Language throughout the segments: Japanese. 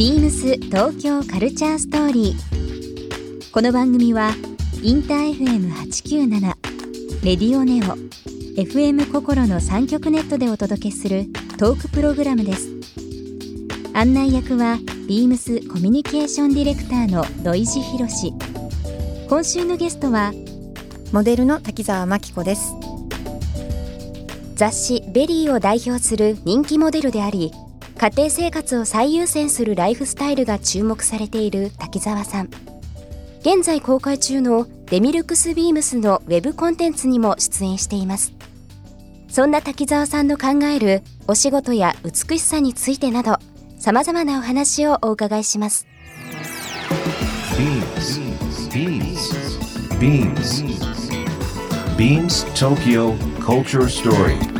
ビームス東京カルチャーストーリー。この番組はインター FM897 レディオネオ FM 心の三極ネットでお届けするトークプログラムです。案内役はビームスコミュニケーションディレクターの土井博志。今週のゲストはモデルの滝沢真紀子です雑誌 VERY を代表する人気モデルであり家庭生活を最優先するライフスタイルが注目されている滝沢さん現在公開中のデミルクスビームスのウェブコンテンツにも出演していますそんな滝沢さんの考えるお仕事や美しさについてなど様々なお話をお伺いします Beams. Beams. Beams Tokyo Culture Story.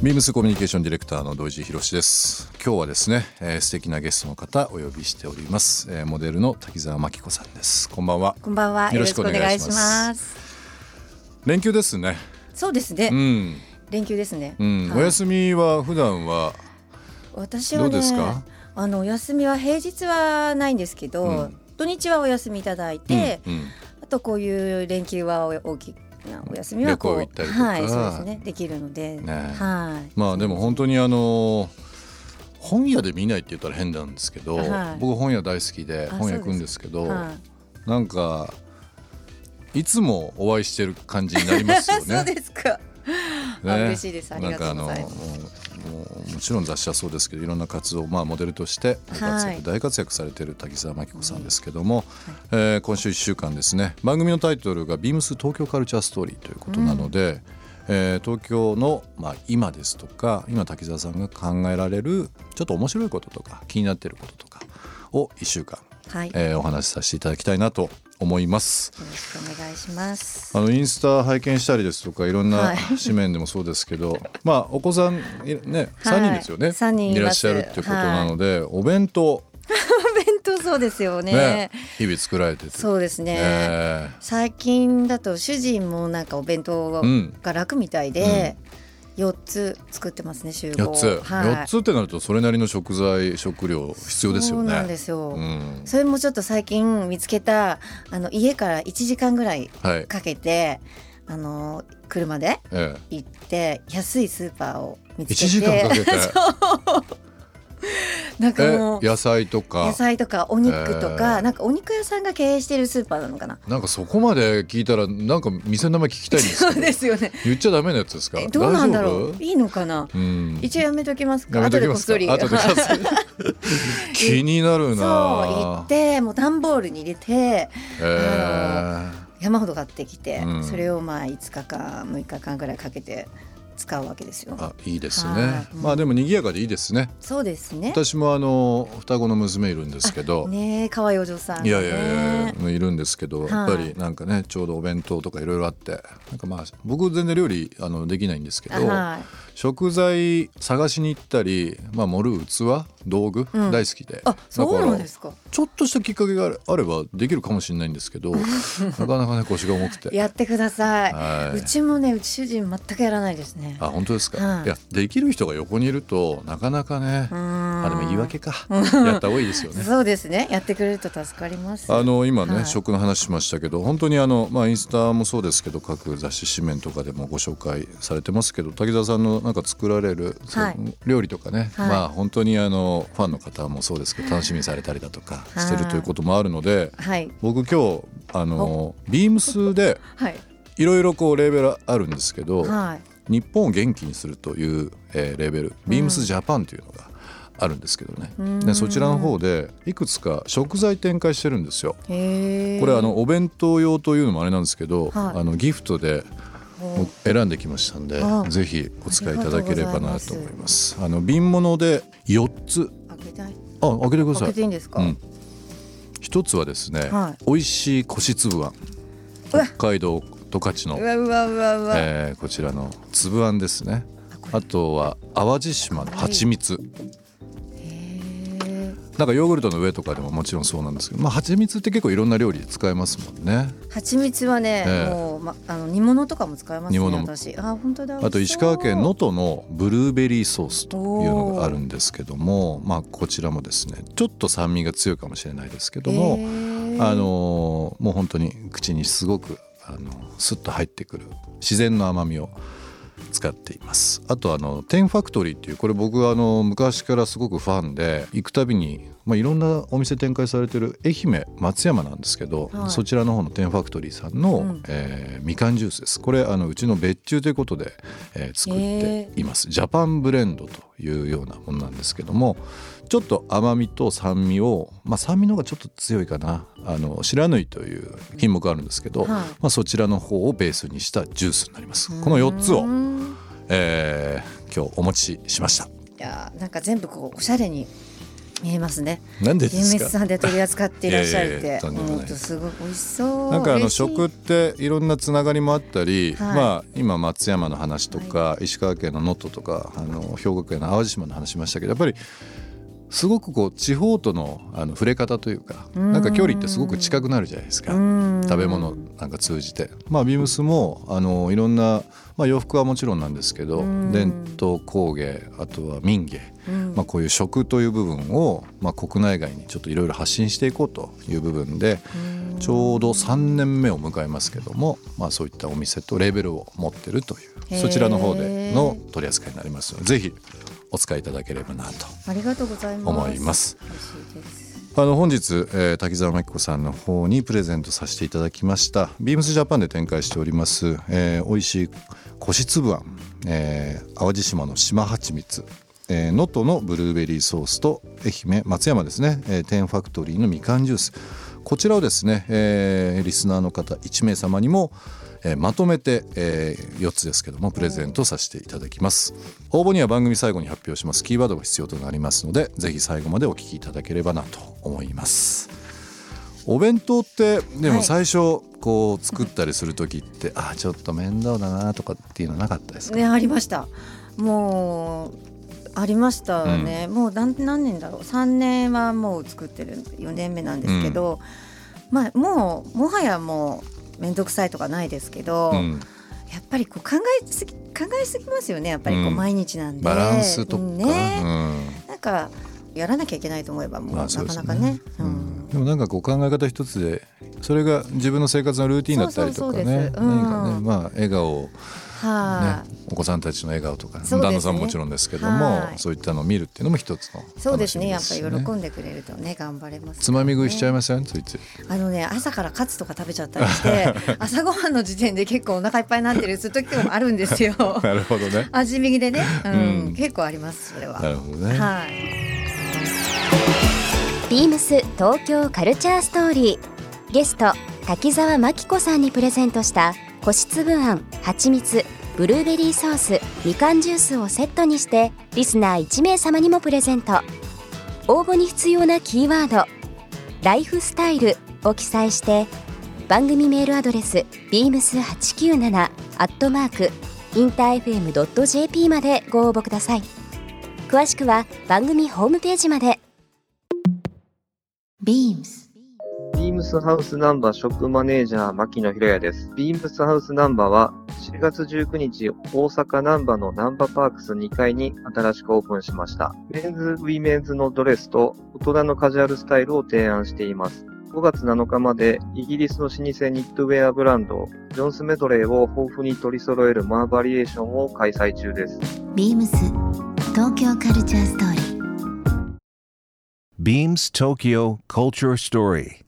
ビームスコミュニケーションディレクターの土井博志です。今日はですね、えー、素敵なゲストの方お呼びしております、えー、モデルの滝沢真紀子さんです。こんばんは。こんばんは。よろしくお願いします。連休ですね。そうですね、うん、連休ですね、うん。はい。お休みは普段は？私はねどうですか？あのお休みは平日はないんですけど、うん。土日はお休みいただいて、うん。うん。あとこういう連休はお大きなお休みはこう旅行行ったりとか。はいそうですね。できるので、ね。はい。まあでも本当にあの本屋で見ないって言ったら変なんですけど、はい。僕本屋大好きであ本屋行くんですけどはい。なんかいつもお会いしてる感じになりますよね。そうですか。あ嬉しいです。ありがとうございます。なんかあのもちろん雑誌はそうですけどいろんな活動、まあ、モデルとしてご活躍、はい。大活躍されている滝沢真紀子さんですけども、えー今週1週間ですね番組のタイトルが「ビームス東京カルチャーストーリー」ということなので、えー東京の、まあ、今ですとか今滝沢さんが考えられるちょっと面白いこととか気になっていることとかを1週間、はえーお話しさせていただきたいなと思います。ろしくお願いします。あのインスタ拝見したりですとかいろんはない。紙面でもそうですけど、まあお子さんいねはい。3人ですよね、三人います。らっしゃるってことなので、お弁当。お弁当そうですよね。ね日々作られてて。そうですね。ね。最近だと主人もなんかお弁当うん。が楽みたいで、四つ作ってますね週4合。つ、はい、4つってなるとそれなりの食材食料必要ですよね。そうなんですよ。うん。それもちょっと最近見つけたあの家から1時間ぐらいはい、かけてあの車でえ行って安いスーパーを見え、つけて。1時間かけて なんか野菜とか野菜とかお肉とか、えーなんかお肉屋さんが経営してるスーパーなのかな？なんかそこまで聞いたらなんか店の名前聞きたいんですそうですよね。言っちゃダメなやつですか？えどうなんだろう？いいのかな？うん一応やめときますか？後でこっそり。気になるそうな行ってもう段ボールに入れてえ山ほど買ってきて、うんそれをまあ5日間6日間ぐらいかけて使うわけですよ。あいいですはいね、うんまあでも賑やかでいいですねそうですね。私もあの双子の娘いるんですけど、ねえ可愛いお嬢さん、ね。いやいやいやいやいるんですけど、はいやっぱりなんかねちょうどお弁当とかいろいろあってなんかまあ僕全然料理あのできないんですけど、はい。食材探しに行ったり、まあ、盛る器道具、うん大好きであ、そうなんですか。ちょっとしたきっかけがあればできるかもしれないんですけど なかなかね腰が重くて。やってくださいうちもね、うち主人全くやらないですね。あ本当ですか、はいい、やできる人が横にいるとなかなかね、うんあでも言い訳かやった方がいいですよね。そうですね。やってくれると助かります。あの今ね、はい食の話しましたけど本当にあの、まあ、インスタもそうですけど各雑誌紙面とかでもご紹介されてますけど滝沢さんのなんか作られる、はい料理とかね、はいまあ本当にあのファンの方もそうですけど楽しみにされたりだとかはいしてるということもあるので、はい。僕今日あのビームスではい。いろいろこうレーベルあるんですけど、はい。日本を元気にするという、えーレーベルビームスジャパンというのがあるんですけどね、うん。でそちらの方でいくつか食材展開してるんですよ。これあのお弁当用というのもあれなんですけど、はい。あのギフトで選んできましたんであぜひお使いいただければなと思いまます。あの瓶物で4つ。開けあ開けてくださ開けいていいんですか、うん。一つはですね、はい。美味しいこしつぶあん。北海道十勝のう、わうわうわうわ、えーこちらのつぶあんですね。あとは淡路島の蜂蜜。へなんかヨーグルトの上とかでももちろんそうなんですけど、まあ、蜂蜜って結構いろんな料理で使えますもんね。ー蜂蜜はね、ええ。もう、ま、あの煮物とかも使えますね煮物も。私。あ本当だあと石川県能の登のブルーベリーソースというのがあるんですけども、まあ、こちらもですねちょっと酸味が強いかもしれないですけども、あのーもう本当に口にすごくあのスッと入ってくる自然の甘みを使っています。あとあのテンファクトリーっていうこれ僕はあの昔からすごくファンで行くたびに、まあ、いろんなお店展開されてる愛媛松山なんですけど、はい。そちらの方のテンファクトリーさんの、うん。えーみかんジュースです。これあのうちの別注ということで、えー作っています、ジャパンブレンドというようなものなんですけどもちょっと甘みと酸味を、まあ、酸味の方がちょっと強いかな。あの白縫いという品目あるんですけど、はい。まあ、そちらの方をベースにしたジュースになります。この4つをう、んえー今日お持ちしました。いやーなんか全部こうおしゃれに見えますね。なんでですか？さんで取り扱っていらっしゃるって。とんでもない。ほんとすごい美味しそう。なんかあの食っていろんなつながりもあったり、はい。まあ今松山の話とか、石川県の能登とかあの兵庫県の淡路島の話しましたけどやっぱりすごくこう地方とのあの触れ方というかうん。なんか距離ってすごく近くなるじゃないですか。うん。食べ物なんか通じて。まあビームスもあのいろんな、まあ、洋服はもちろんなんですけどうん。伝統工芸あとは民芸うん。まあ、こういう食という部分を、まあ、国内外にちょっといろいろ発信していこうという部分でちょうど3年目を迎えますけども、まあ、そういったお店とレーベルを持ってるというそちらの方での取り扱いになりますのでぜひお使いいただければなとありがとうございます。思います。あの本日、えー滝沢真紀子さんの方にプレゼントさせていただきました。ビームスジャパンで展開しております、えー、美味しいこしつぶあん、えー淡路島の島蜂蜜えー能登、のブルーベリーソースと愛媛松山ですね、えーテンファクトリーのみかんジュース。こちらをですね、えーリスナーの方1名様にも、えーまとめて、え4つですけどもプレゼントさせていただきます。応募には番組最後に発表します。キーワードが必要となりますのでぜひ最後までお聞きいただければなと思います。お弁当ってでもはい。最初こう作ったりする時って、あちょっと面倒だなとかっていうのはなかったですか、ねありました。もうありましたね、もう何何年だろう。3年はもう作ってる。4年目なんですけど、まあもうもはやもう面倒くさいとかないですけど、うん。やっぱりこう考えすぎ考えすぎますよねやっぱりこううん。毎日なんで、バランスとか、ね、なんかやらなきゃいけないと思えばもうまあなかなかね、ううん。んでもなんかこう考え方一つでそれが自分の生活のルーティンだったりとかね。そうそうそうです。何かねうんまあ笑顔をはい、ね、お子さんたちの笑顔とか、ね旦那さんももちろんですけども、はい。そういったのを見るっていうのも一つの楽しみそうですね。やっぱしり喜んでくれるとね頑張れます、つまみ食いしちゃいまません。ついついあのね朝からカツとか食べちゃったりして 朝ごはんの時点で結構お腹いっぱいになってるする時もあるんですよ。なるほどね。味見でね、うん。うん。結構ありますそれは。なるほどね、はい。ビームス東京カルチャーストーリー。ゲスト滝沢真紀子さんにプレゼントしたこしつぶあんはちみつブルーベリーソースみかんジュースをセットにしてリスナー1名様にもプレゼント。応募に必要なキーワード「ライフスタイル」を記載して番組メールアドレス beams897 アットマークインター FM.jp までご応募ください。詳しくは番組ホームページまで。Beams ビームスハウスナンバーショップマネージャー牧野博也です。ビームスハウスナンバーは4月19日大阪ナンバーのナンバーパークス2階に新しくオープンしました。メンズ、ウィメンズのドレスと大人のカジュアルスタイルを提案しています。5月7日までイギリスの老舗ニットウェアブランドジョンスメドレーを豊富に取り揃える More Variation を開催中です。Beams 東京カルチャーストーリー Beams Tokyo Culture Story.